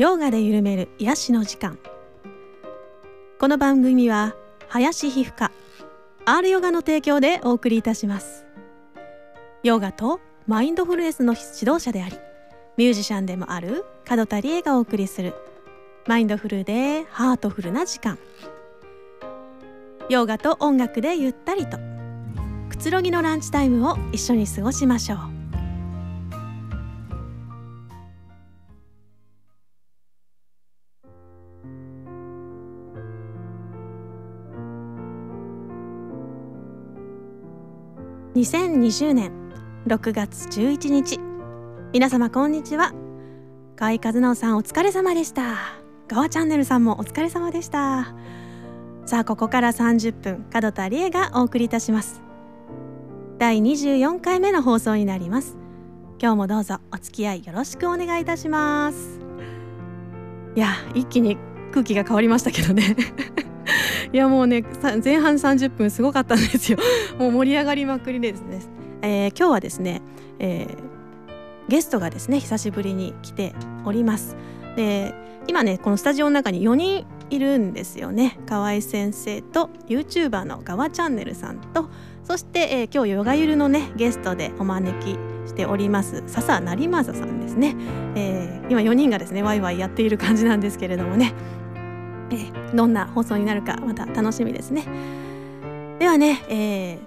ヨガで緩める癒しの時間。この番組は林皮膚科 R ヨガの提供でお送りいたします。ヨガとマインドフルネスの指導者でありミュージシャンでもある門田理恵がお送りするマインドフルでハートフルな時間。ヨガと音楽でゆったりとくつろぎのランチタイムを一緒に過ごしましょう。2020年6月11日。皆様こんにちは。河合和直さんお疲れ様でした。ガワチャンネルさんもお疲れ様でした。さあここから30分門田理恵がお送りいたします。第24回目の放送になります。今日もどうぞお付き合いよろしくお願いいたします。いや一気に空気が変わりましたけどね。いやもうね前半30分すごかったんですよ。もう盛り上がりまくりですね、えー、今日はですね、えー、ゲストがですね久しぶりに来ております。で今ねこのスタジオの中に4人いるんですよね。河合先生と YouTuber のガワチャンネルさんとそして、えー、今日ヨガゆるのねゲストでお招きしております笹成政さんですね、えー、今4人がですねワイワイやっている感じなんですけれどもね。えー、どんな放送になるかまた楽しみですね。ではね、え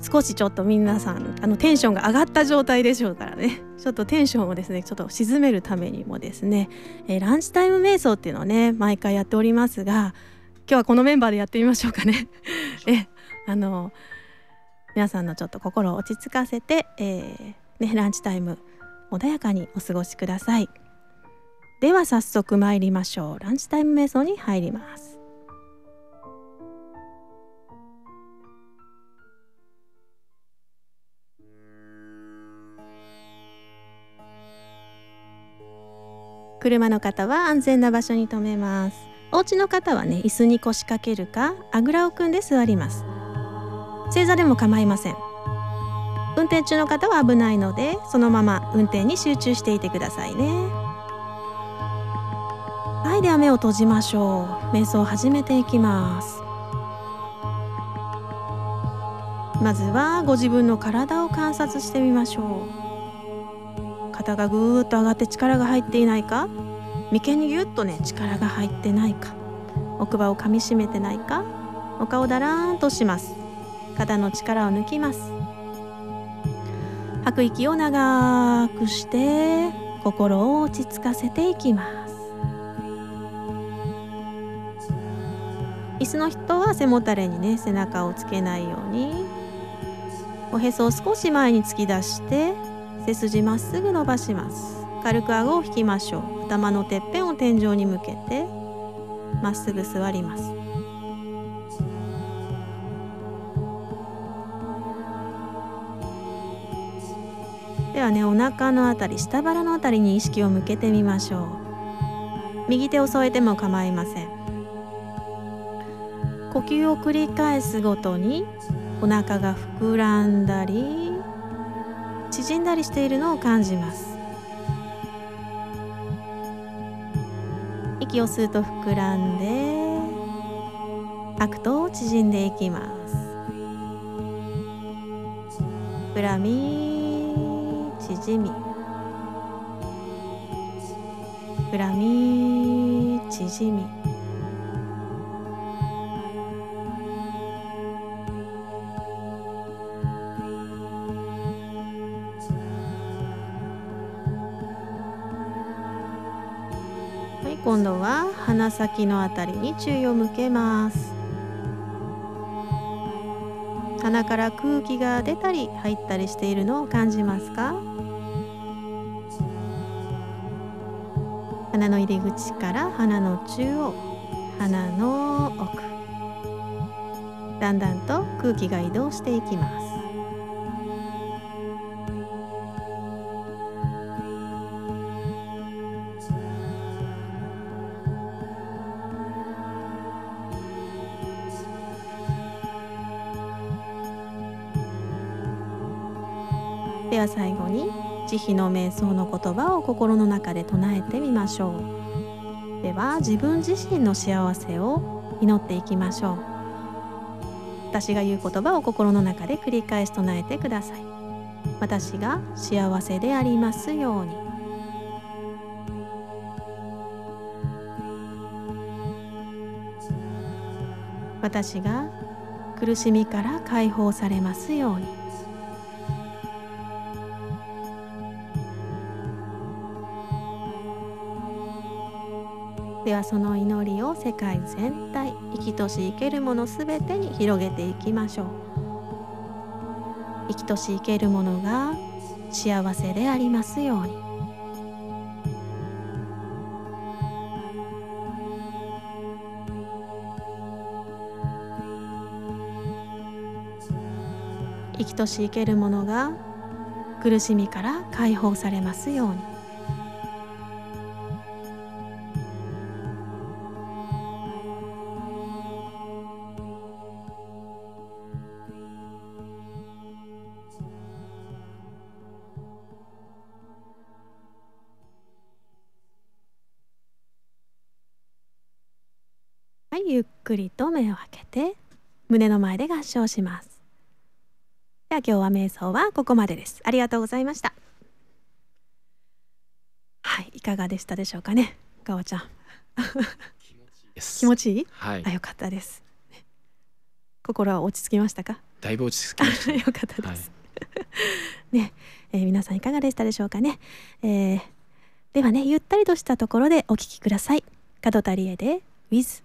ー、少しちょっと皆さんあのテンションが上がった状態でしょうからね。ちょっとテンションをですねちょっと沈めるためにもですね、えー、ランチタイム瞑想っていうのをね毎回やっておりますが今日はこのメンバーでやってみましょうかね。えあの皆さんのちょっと心を落ち着かせて、えーね、ランチタイム穏やかにお過ごしください。では早速参りましょう。ランチタイム瞑想に入ります。車の方は安全な場所に停めます。お家の方はね椅子に腰掛けるかあぐらを組んで座ります。正座でも構いません。運転中の方は危ないのでそのまま運転に集中していてくださいね。はいでは目を閉じましょう。瞑想を始めていきます。まずはご自分の体を観察してみましょう。肩がぐーっと上がって力が入っていないか？眉間にぎゅっとね力が入ってないか？奥歯を噛みしめてないか？お顔だらーんとします。肩の力を抜きます。吐く息を長くして心を落ち着かせていきます。椅子の人は背もたれにね背中をつけないように。おへそを少し前に突き出して背筋まっすぐ伸ばします。軽く顎を引きましょう。頭のてっぺんを天井に向けてまっすぐ座ります。ではねお腹のあたり下腹のあたりに意識を向けてみましょう。右手を添えても構いません。呼吸を繰り返すごとにお腹が膨らんだり縮んだりしているのを感じます。息を吸うと膨らんで吐くと縮んでいきます。膨らみ縮み。膨らみ縮み。鼻先のあたりに注意を向けます。鼻から空気が出たり入ったりしているのを感じますか？鼻の入り口から鼻の中央鼻の奥。だんだんと空気が移動していきます。慈悲の瞑想の言葉を心の中で唱えてみましょう。では自分自身の幸せを祈っていきましょう。私が言う言葉を心の中で繰り返し唱えてください。私が幸せでありますように。私が苦しみから解放されますように。ではその祈りを世界全体生きとし生けるものすべてに広げていきましょう。生きとし生けるものが幸せでありますように。生きとし生けるものが苦しみから解放されますように。くりと目を開けて胸の前で合唱します。では今日は瞑想はここまでです。ありがとうございました。はい、いかがでしたでしょうかね、かわちゃん。気持ちいい？はいあ、。よかったです。ね心は落ち着きましたか？だいぶ落ち着きましたね。よかったです。ね、えー皆さんいかがでしたでしょうかね。えーではね、ゆったりとしたところでお聞きください。角田理恵で With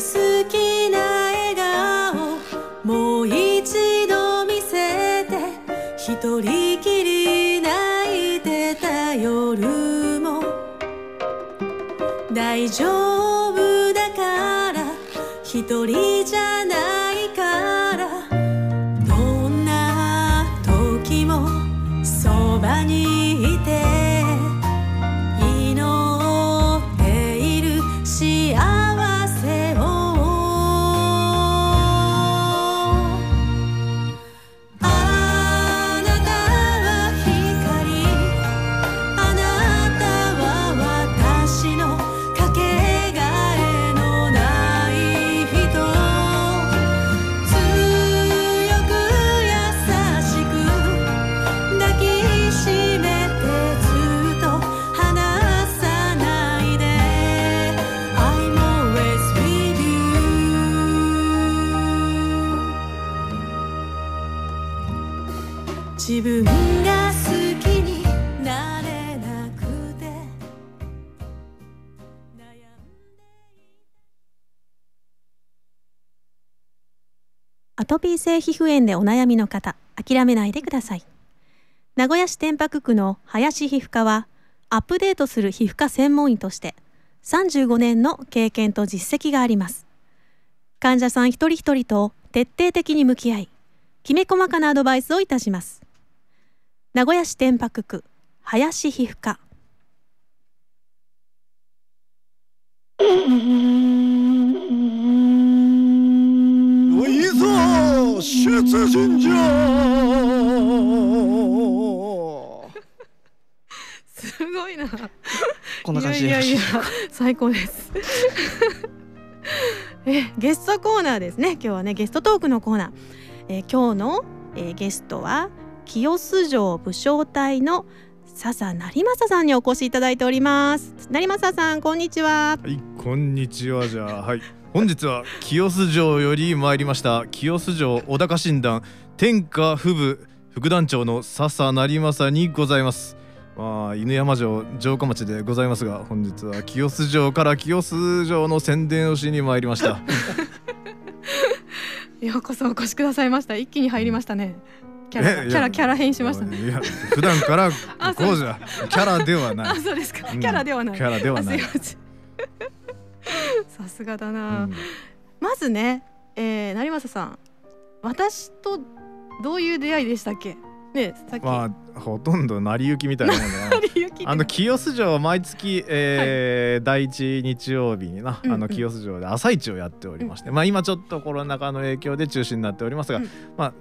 好きな笑顔もう一度見せて一人きり泣いてた夜も大丈夫だから一人じゃないからどんな時もそばに自分が好きになれなくて。悩んでアトピー性皮膚炎でお悩みの方諦めないでください名古屋市天白区の林皮膚科はアップデートする皮膚科専門医として35年の経験と実績があります患者さん一人一人と徹底的に向き合いきめ細かなアドバイスをいたします。名古屋市天白区林皮膚科。いざ出陣じゃ。すごいな。こんな感じで。いやいやいや最高です。えゲストコーナーですね今日はねゲストトークのコーナー、えー今日の、えーゲストは清洲城武将隊の笹成政さんにお越しいただいております。成政さんこんにちは。はいこんにちは。じゃあはい。本日は清洲城より参りました。清洲城小高診断天下府部副団長の笹成政にございます。まあ犬山城城下町でございますが本日は清洲城から清洲城の宣伝をしに参りました ようこそお越しくださいました。一気に入りましたね。キャラキャラキャラ変しましたね。いや普段から あそうこうじゃキャラではない。あそうですか。うんキャラではない、キャラではない。さすがだな、うん。まずね、えー、成政さん私とどういう出会いでしたっけ？ねさっき、まあほとんど成り行きみたいなもんだな。成り行きってあの清洲城は毎月、えー第一日曜日にな、うんうん。あの清洲城で朝市をやっておりまして、まあ今ちょっとコロナ禍の影響で中止になっておりますが、うん。まあ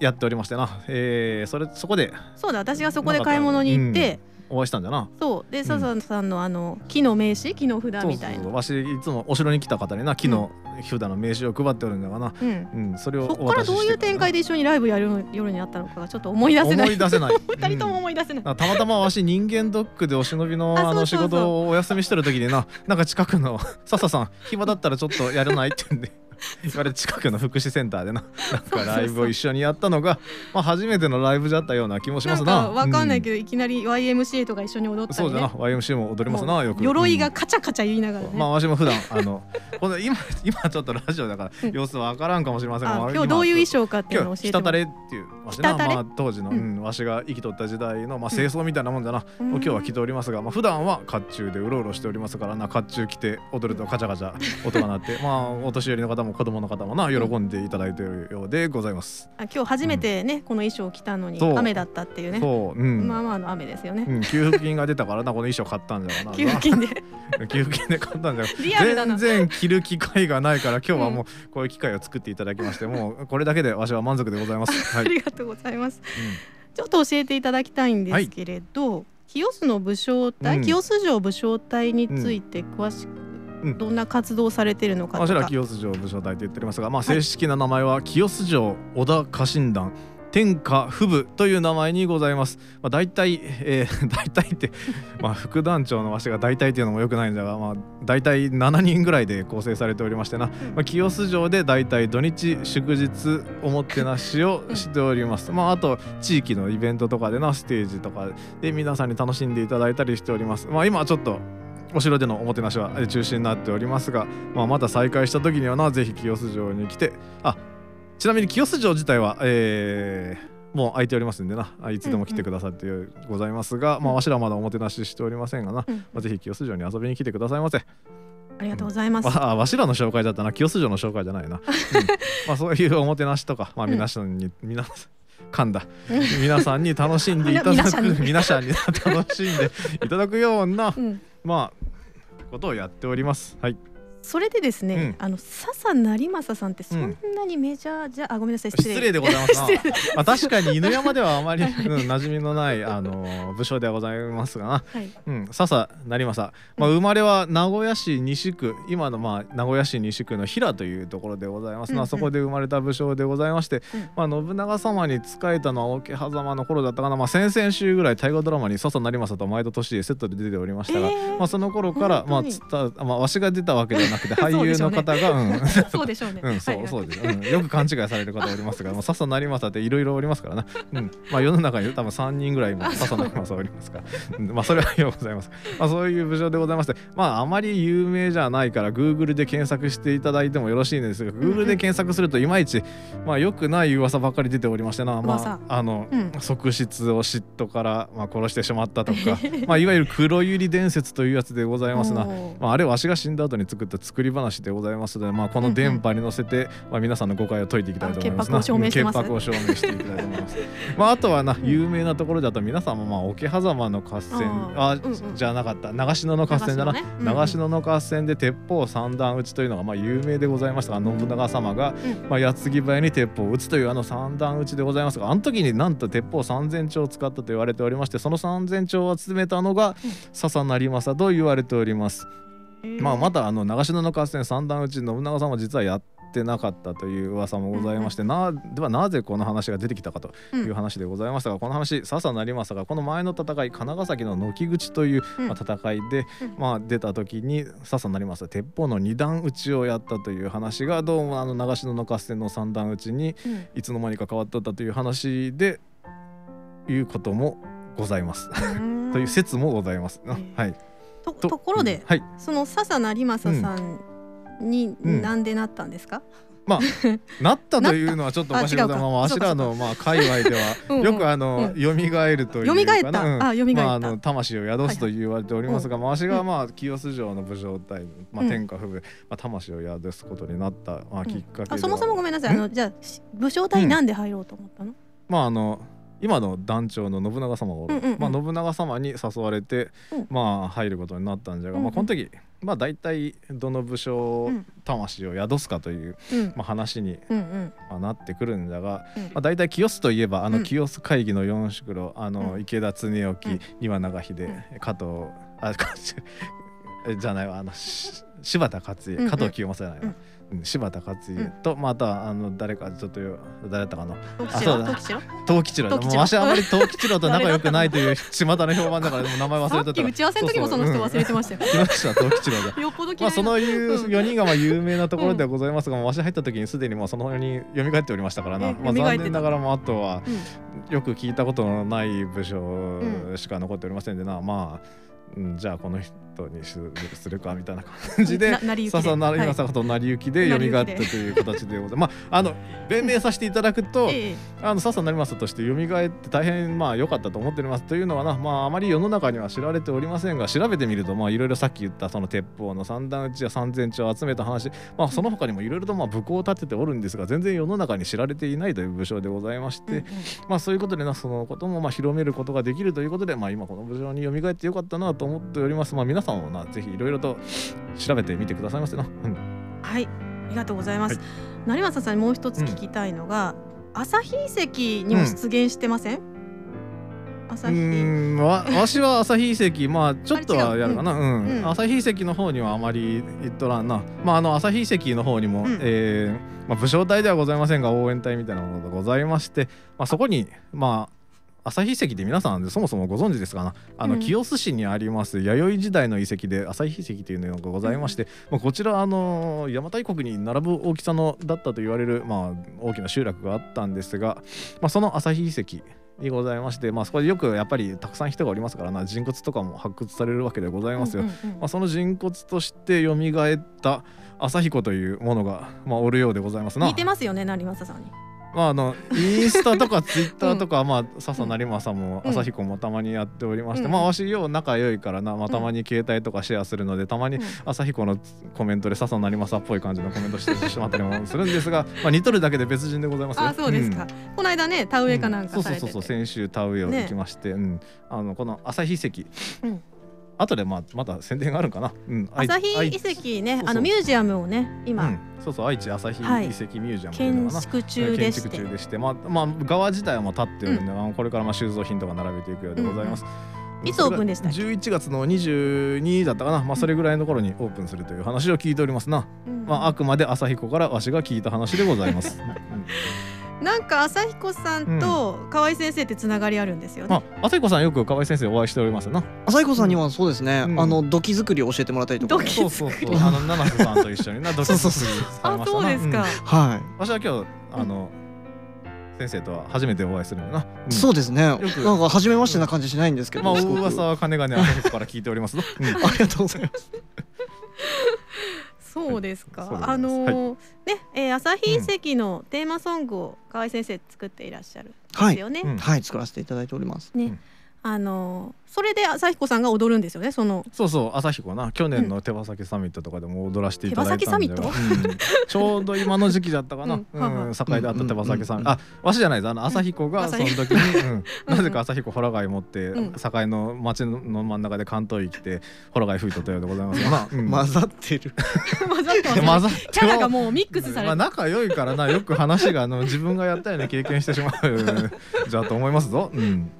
やっておりましてな、えーそれそこでそうだ私がそこで買い物に行って、お会いしたんだな。そう。で笹さんのあの木の名刺木の札みたいな。そうそうそう。わしいつもお城に来た方にな木の札の名刺を配っておるんだがな、うん。うん、それをそこからどういう展開でで一緒にライブやる夜になったのかがちょっと思い出せない。思い出せない。二人ともうん思い出せない、あたまたまわし人間ドックでお忍びの ああの仕事をお休みしてる時にななんか近くの「笹さん暇だったらちょっとやらない?」って言うんで 言われて近くの福祉センターでな なんかライブを一緒にやったのがまあ初めてのライブだったような気もしなんますな。かわかんないけど、ど、いきなり YMCA とか一緒に踊ったりね。そうだな YMC も踊りますなよく。鎧がうん。カチャカチャ言いながらね、まあわしも普段あの 今今ちょっとラジオだからうん。様子わからんかもしれませんが、まああ今日どういう衣装かっていうのを今日ひたた教えてもられっていうわしなまあ当時の、ううんんわしが生きとった時代のまあ清掃みたいなもんだな、うん。今日は着ておりますが、まあ普段は甲冑でうろうろしておりますからな甲冑着て踊るとカチャカチャ音が鳴ってまあお年寄りの方も子供の方もな喜んでいただいているようでございます。あ今日初めてね、この衣装を着たのに雨だったっていうね。そう、うん、まあまあの雨ですよね、うん、給付金が出たからなこの衣装買ったんじゃがな。給付金で。給付金で買ったんじゃ 全然着る機会がないから今日はもうこういう機会を作っていただきまして、もうこれだけでわしは満足でございます。はい、ありがとうございます。ちょっと教えていただきたいんですけれど、清須の武将隊、うん。清須城武将隊について詳しく、うんどんな活動をされてるのかわしらとか、清洲城武将隊と言っておりますが、まあ、正式な名前は清洲城織田家臣団天下布部という名前にございます。まあ、大体、えー、大体って、まあ、副団長のわしが大体っていうのもよくないんだが、まあ、大体7人ぐらいで構成されておりましてな、まあ、清洲城で大体土日祝日おもてなしをしております。まあ、あと地域のイベントとかでなステージとかで皆さんに楽しんでいただいたりしております。まあ、今はちょっとお城でのおもてなしはえー中止になっておりますが、まあ、また再開した時にはなぜひ清洲城に来てあちなみに清洲城自体は、えーもう空いておりますんでなあいつでも来てくださってございますが、まあわしらはまだおもてなししておりませんがな、うん。まあ、ぜひ清洲城に遊びに来てくださいませ。ありがとうございます、わあわしらの紹介だったな。清洲城の紹介じゃないな、うん。まあそういうおもてなしとか、まあ、うん。皆さんに、皆さん 噛んだ。うん。皆さんに楽しんでいただく。皆さんに。皆さんに楽しんでいただくようなうんまあことをやっております。はい。それでですね、あの笹成政さんってそんなにメジャーじゃ、あごめんなさい失礼でございます。まあ確かに犬山ではあまり、うん、馴染みのないあの武将ではございますが。な、はい。うん、笹成政、まあ、生まれは名古屋市西区今のまあ名古屋市西区の平というところでございます。な、うんうん。そこで生まれた武将でございまして、うん。まあ、信長様に仕えたのは桶狭間の頃だったかな、まあ、先々週ぐらい大河ドラマに笹成政と前田利家セットで出ておりましたが、えー。まあ、その頃から、まあ、つったまあわしが出たわけではなくて 俳優の方が、うん。そうでしょうね、うん、そう、はい。そうです、う。ん。よく勘違いされる方おりますが、もう笹成政っていろいろおりますからな。うん、まあ世の中に多分三人ぐらいも笹成政おりますから、うん。まあそれはようございます。まあそういう武将でございまして、まああまり有名じゃないから Google で検索していただいてもよろしいんですが、ん Google で検索するといまいちまあ良くない噂ばっかり出ておりましてな、ま噂。ああの、うん。側室を嫉妬からまあ殺してしまったとか、まあいわゆる黒百合伝説というやつでございますな。まあ、あれわしが死んだ後に作った作り話でございますので、まあ、この電波に乗せて、まあ、皆さんの誤解を解いていきたいと思います潔白を証明してます。うん潔白を証明していきたいと思います。まああとはな有名なところだと皆さんもまあ桶狭間の合戦あじゃなかった。長篠の合戦だな。長篠の合戦で鉄砲三段撃ちというのがまあ有名でございましたが信長様が、うん。まあ、矢継ぎ早に鉄砲を撃つというあの三段撃ちでございますがあの時になんと鉄砲3000丁を使ったと言われておりましてその3000丁を集めたのが笹成政と言われております。まあ、またあの長篠の合戦三段撃ち信長さんは実はやってなかったという噂もございまして、なではなぜこの話が出てきたかという話でございましたが、この話笹成政がこの前の戦い金ヶ崎の軒口という、うん。まあ、戦いで、うん。まあ、出た時に笹成政鉄砲の二段撃ちをやったという話がどうもあの長篠の合戦の三段撃ちにうん。いつの間にか変わっとったという話でいうこともございます。うん。という説もございます。はい。とところで、はい。その笹成政さんにうん。なんでなったんですか、まあ なったというのはちょっとおかしいあわしらのまあ界隈では。よくあの、蘇るというかな。まあ、あの魂を宿すと言われておりますが、まあ、わしがまあ清洲城の武将隊、まあ、うん。天下不武、まあ、魂を宿すことになった、まあ、きっかけそもそもごめんなさい。あのじゃあし武将隊になんで入ろうと思ったの、まああの今の団長の信長様がおる、うんうんうん。まあ、信長様に誘われて、うん。まあ入ることになったんじゃが、うんうん。まあ、この時まあ大体どの武将うん。魂を宿すかという、うん。まあ、話に、まあ、なってくるんだが、うん。まあ、大体清須といえばあうん。の清須会議の四宿路、あのうん。池田恒興、うん。丹羽長秀、加藤あじゃないわあのし柴田勝家加藤清正じゃないわ、柴田勝家と、またあの誰かちょっとよ誰だったかな。東吉あそうだ。郎？わしあまり東吉郎と仲良くないという 巷の評判だからでも名前忘れてた。打ち合わせの時もその人忘れてましたよ。東吉郎だよっぽどまあそのいう4人がまあ有名なところではございますが、もうわし入った時にすでにもうその4人蘇っておりましたからな、えまあ、残念ながらもあとはうんよく聞いたことのない武将うしか残っておりませんでな、まあ、うんじゃあこの人にするかみたいな感じで笹成はい政と成り行きで蘇ったという形でございます。まああの弁明させていただくと、あの笹成政として蘇って大変まあ良かったと思っておりますというのはなまああまり世の中には知られておりませんが調べてみるとまあいろいろさっき言ったその鉄砲の三段打ちや三千丁を集めた話まあその他にもいろいろとまあ武功を立てておるんですが全然世の中に知られていないという武将でございまして、まあそういうことでなそのこともまあ広めることができるということでまあ今この武将に蘇ってよかったなと思っておりますまあ皆さんもなぜひいろいろと調べてみてくださいませな。うん。はい、ありがとうございます。は成政さんにもう一つ聞きたいのが、朝日遺跡にも出現してません？朝う日。ーんわ わしは朝日遺跡まあちょっとはやるかな。うん、うん。朝日遺跡の方にはあまり行っとらんな。まああの朝日遺跡の方にも、うん。えーまあ、武将隊ではございませんが応援隊みたいなものがございまして、まあ、そこにまあ朝日遺跡って皆さんそもそもご存知ですか？なあの、うん清須市にあります弥生時代の遺跡で朝日遺跡というのがございまして、まあ、こちらあの邪馬台国に並ぶ大きさのだったと言われる、まあ、大きな集落があったんですが、まあ、その朝日遺跡にございまして、まあ、そこでよくやっぱりたくさん人がおりますからな人骨とかも発掘されるわけでございますよ。うんうんうんまあ、その人骨として蘇った朝彦というものが、まあ、おるようでございますな。似てますよね、成政さんに。まあ、あのインスタとかツイッターとか、まあ笹成政もうん。朝彦もたまにやっておりまして、うん。まあわしよう仲良いからな、まあ、たまに携帯とかシェアするのでたまにうん。朝彦のコメントで笹成政っぽい感じのコメントしてしまったりもするんですが、まあ、似とるだけで別人でございますよ。あ、そうですか。この間ね、田植えかなんか。そうそうそうそう先週田植えを行きまして、うん、あのこの朝日遺跡、うん後でまあまた宣伝があるんかな、うん、朝日遺跡ねあのミュージアムをね、う今ん、そうそう愛知朝日遺はい。跡ミュージアムというのかな、建築中でして。建築。中でしてまあまあ側自体はもう立ってるんで、あのこれからまあ収蔵品とか並べていくようでございます。いつオープンでしたっけ？11月の22だったかな、まあ、それぐらいの頃にオープンするという話を聞いておりますな、うん。まあ、あくまで朝彦からわしが聞いた話でございます、うんなんか朝彦さんと河合先生ってつながりあるんですよね。まあ朝彦さんよく河合先生お会いしておりますな。朝彦さんにはそうですね、うん。あの土器作りを教えてもらったりとか。土器そうそうそう。あの七瀬さんと一緒になドキドキそうそうされあま、したな。そうですか。はい、私は今日あの、先生とは初めてお会いするんだな、うん。そうですね。く。なんか初めましてな感じしないんですけど、まあ噂は金がね朝彦から聞いておりますぞ、うん。ありがとうございますそうですか。そうでござあのーね、えー、朝日遺跡のテーマソングを河合先生作っていらっしゃるんはいですよね。うん。はい。作らせていただいております。ね、あのーそれで朝彦さんが踊るんですよね。その。そうそう朝彦な。去年の手羽先サミットとかでも踊らせていただいたんで、手羽先うん。ちょうど今の時期だったかな、ううん。境であった手羽先サミッうん。トあわしじゃないですあの朝彦がうんその時に、うん。なぜか朝彦ホラ貝持って、うん。境の町の真ん中で関東着てホラ貝吹いとったようでございますがな、うん。混ざってる。混ざってますね。キャラがもうミックスされて。まあ仲良いからなよく話があの自分がやったような経験してしまう。じゃあと思いますぞ。うん、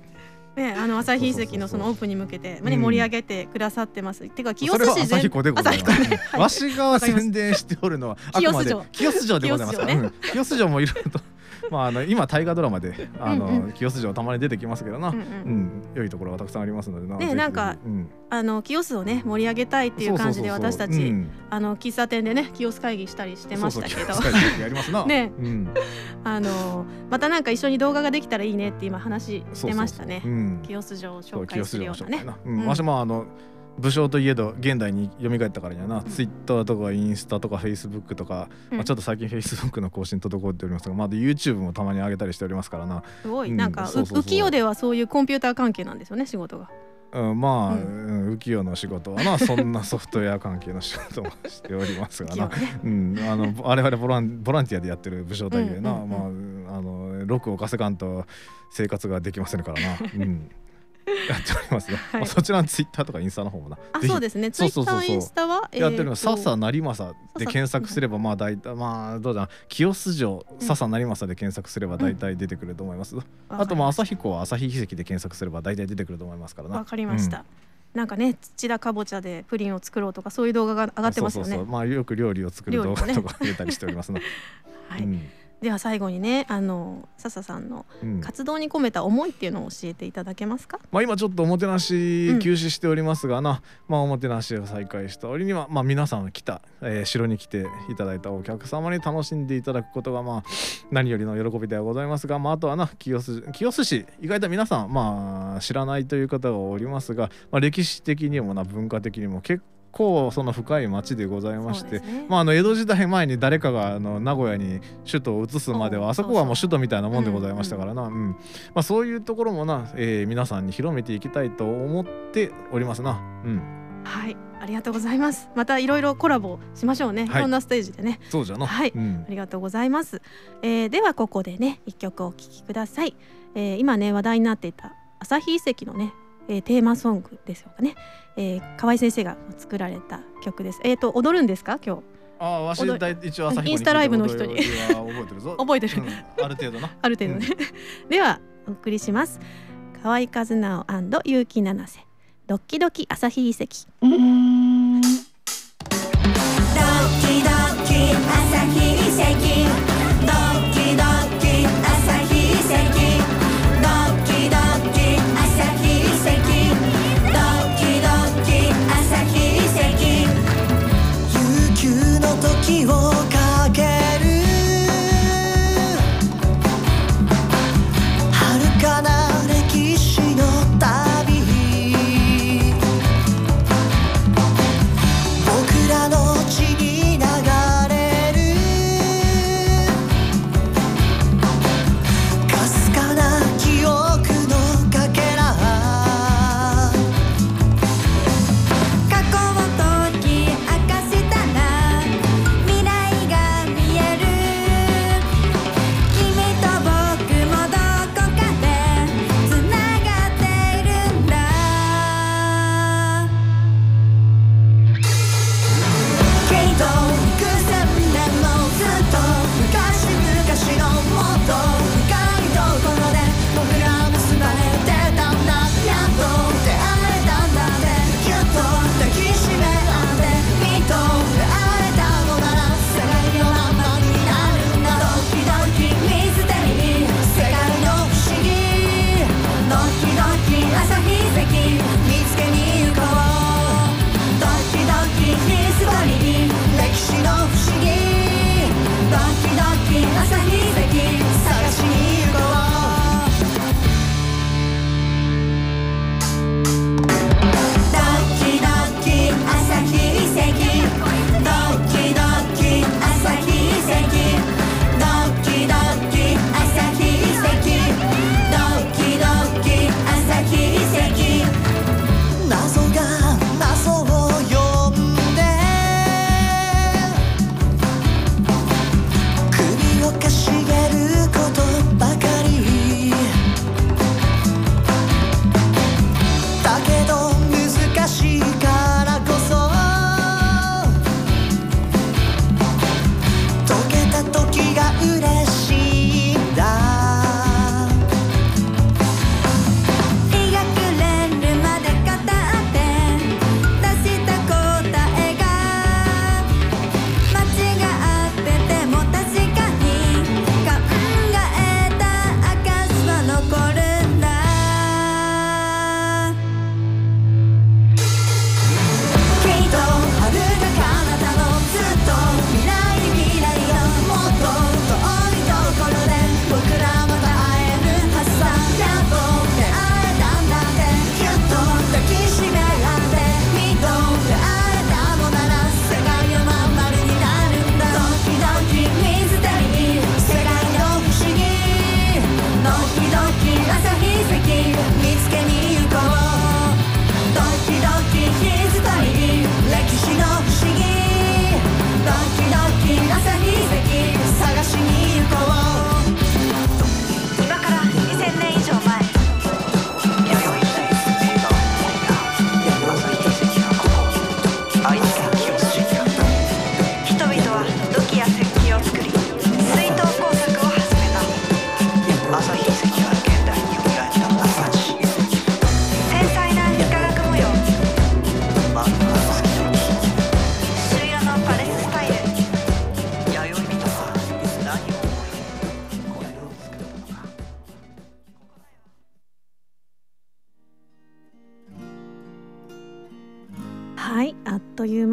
ね、あの朝日遺跡のそのオープンに向けて、まあね、うん盛り上げてくださってます。てか清それは須市全朝彦でございまわしが宣伝しておるのはあくまで清須城。でございます。から。清須うん。清須城もいろいろと まああの今大河ドラマであの、清須城たまに出てきますけどな。ううん。良いところがたくさんありますのでな。ねなんかうん、あの清須をね盛り上げたいっていう感じで私たちうん。あの喫茶店でね清須会議したりしてましたけど。ね。うん、あのまたなんか一緒に動画ができたらいいねって今話してましたね。そうそうそう。うん。清須城を紹介するようなね。わしもあの武将といえど現代に蘇ったからにはな、ツイッターとかインスタとかフェイスブックとか、うん。まあ、ちょっと最近フェイスブックの更新滞っておりますがまだ YouTube もたまに上げたりしておりますからな、すごい。うん。なんか浮世ではそういうコンピューター関係なんですよね仕事がうん、まあ、ううん浮世の仕事はなそんなソフトウェア関係の仕事もしておりますがな。うん、あの我々ボランボランティアでやってる武将隊でな、まああの6を稼がんと生活ができませんからな。うん。やっておりますね。はい。まあそちらのツイッターとかインスタの方もな。あそうですね。ツイッタそうそう。そうそうーインスタはやってるの笹成政。で検索すればまあ大体まあどうだな。清洲城うん笹成政で検索すれば大体出てくると思います。あとまあ朝日湖は朝日遺跡で検索すれば大体出てくると思いますからな。わかりました、なんかね土田かぼちゃでプリンを作ろうとかそういう動画が上がってますよね。そうそうそう。まあよく料理を作る動画とか入れたりしておりますな。はい、うんでは最後にねあの笹さんのうん。活動に込めた思いっていうのを教えていただけますか、まあ今ちょっとおもてなしうん。休止しておりますがな、まあおもてなしを再開した折にはまあ皆さん来た、えー城に来ていただいたお客様に楽しんでいただくことがまあ何よりの喜びではございますが、まああとはな清洲清洲市意外と皆さんまあ知らないという方がおりますが、まあ歴史的にもな文化的にも結構その深い町でございましてね。まあ、あの江戸時代前に誰かがあの名古屋に首都を移すまではあそこはもう首都みたいなもんでございましたからな、うんまあ、そういうところもな、えー皆さんに広めていきたいと思っておりますな。うん、はい。ありがとうございます。またいろいろコラボしましょうね、はい。い、ろんなステージでね。そうじゃな。はい。うん。ありがとうございます、えーではここでね一曲お聴きください、えー今ね話題になっていた朝日遺跡のね、えーテーマソングですよね、えー、河合先生が作られた曲です。えっ、と踊るんですか？今日。ああ、わし一応朝日インスタライブの人に。は覚えてるぞ。覚えてる。うんある程度な。ある程度ね、ではお送りします。河合和直結城七瀬。ドッキドキ朝日遺跡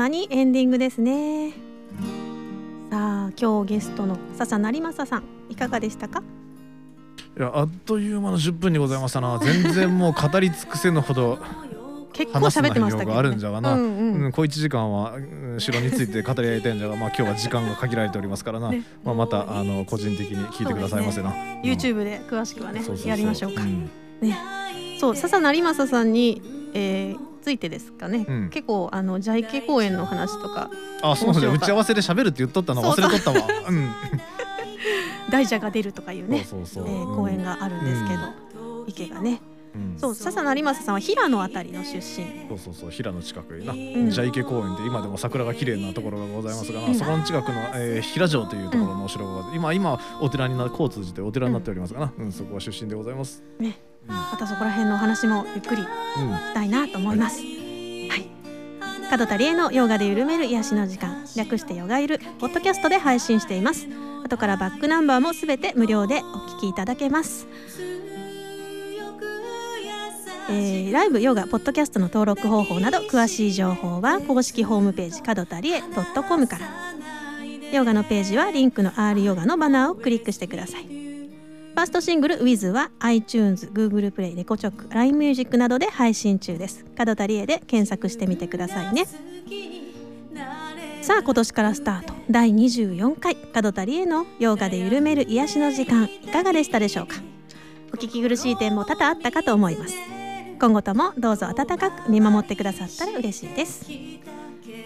間にエンディングですね。さあ今日ゲストの笹成正さんいかがでしたか？いやあっという間の10分にございましたな。全然もう語り尽くせぬほど結構喋ってましたけど、ね、るんじゃがな、うんうん。うん、小1時間はうん城について語り合いたいんじゃが、まあ、今日は時間が限られておりますからな、ね。まあ、またあの個人的に聞いてくださいませな、YouTube で詳しくはねやりましょうか、ん。ね。そう笹成正さんに、えーついてですかね、うん。結構あのジャイケ公演の話とか。あそうなんだ。面白かった。打ち合わせで喋るって言っとったの忘れとったわ。うん。大蛇が出るとかいうねそえー公演があるんですけど、池がね。うん。そう笹成正さんは平野あたりの出身。そうそうそう平野近くにな、ん。ジャイケ公園で今でも桜が綺麗なところがございますがな、うん。そこの近くの、えー平城というところのお城が、今今お寺にな交通じてお寺になっておりますがな、うんそこは出身でございます。ね。うんまたそこら辺のお話もゆっくりしたいなと思います。はい。角田理恵のヨガで緩める癒しの時間、略してヨガゆるポッドキャストで配信しています。後からバックナンバーもすべて無料でお聞きいただけます。えーライブヨガポッドキャストの登録方法など詳しい情報は公式ホームページ角田理恵 .com からヨガのページはリンクの R ヨガのバナーをクリックしてくださいファーストシングル Wiz は iTunes、Google プレイ、レコチョク、LINE ミュージックなどで配信中です。角田理恵で検索してみてくださいね。さあ今年からスタート。第24回。角田理恵のヨガで緩める癒しの時間。いかがでしたでしょうか？お聞き苦しい点も多々あったかと思います。今後ともどうぞ温かく見守ってくださったら嬉しいです。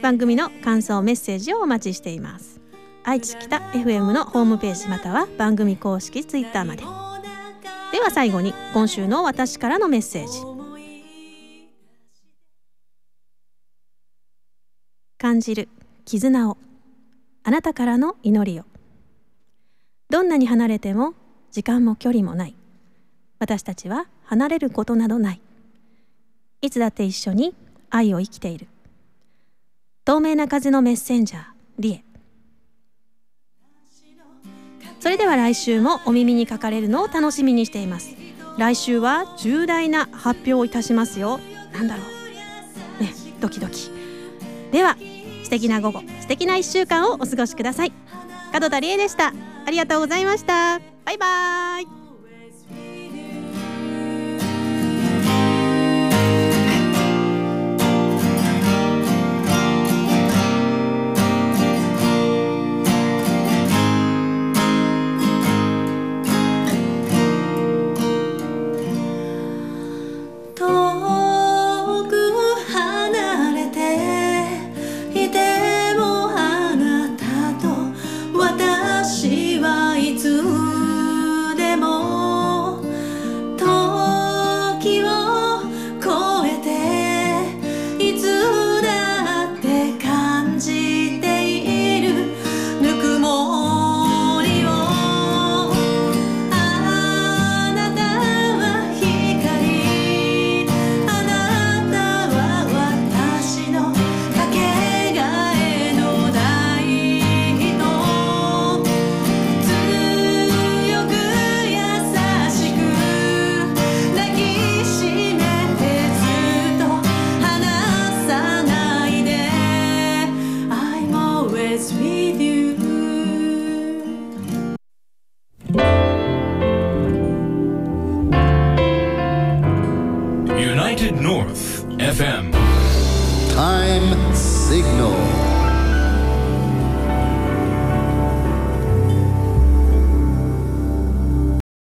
番組の感想メッセージをお待ちしています。愛知北 FM のホームページまたは番組公式ツイッターまで。では最後に今週の私からのメッセージ。感じる絆を。あなたからの祈りを。どんなに離れても時間も距離もない。私たちは離れることなどない。いつだって一緒に愛を生きている。透明な風のメッセンジャーリエ。れでは来週もお耳にかかれるのを楽しみにしています。来週は重大な発表をいたしますよ。なんだろう。ねドキドキ。では素敵な午後素敵な1週間をお過ごしください。門田理恵でした。ありがとうございました。バイバイ「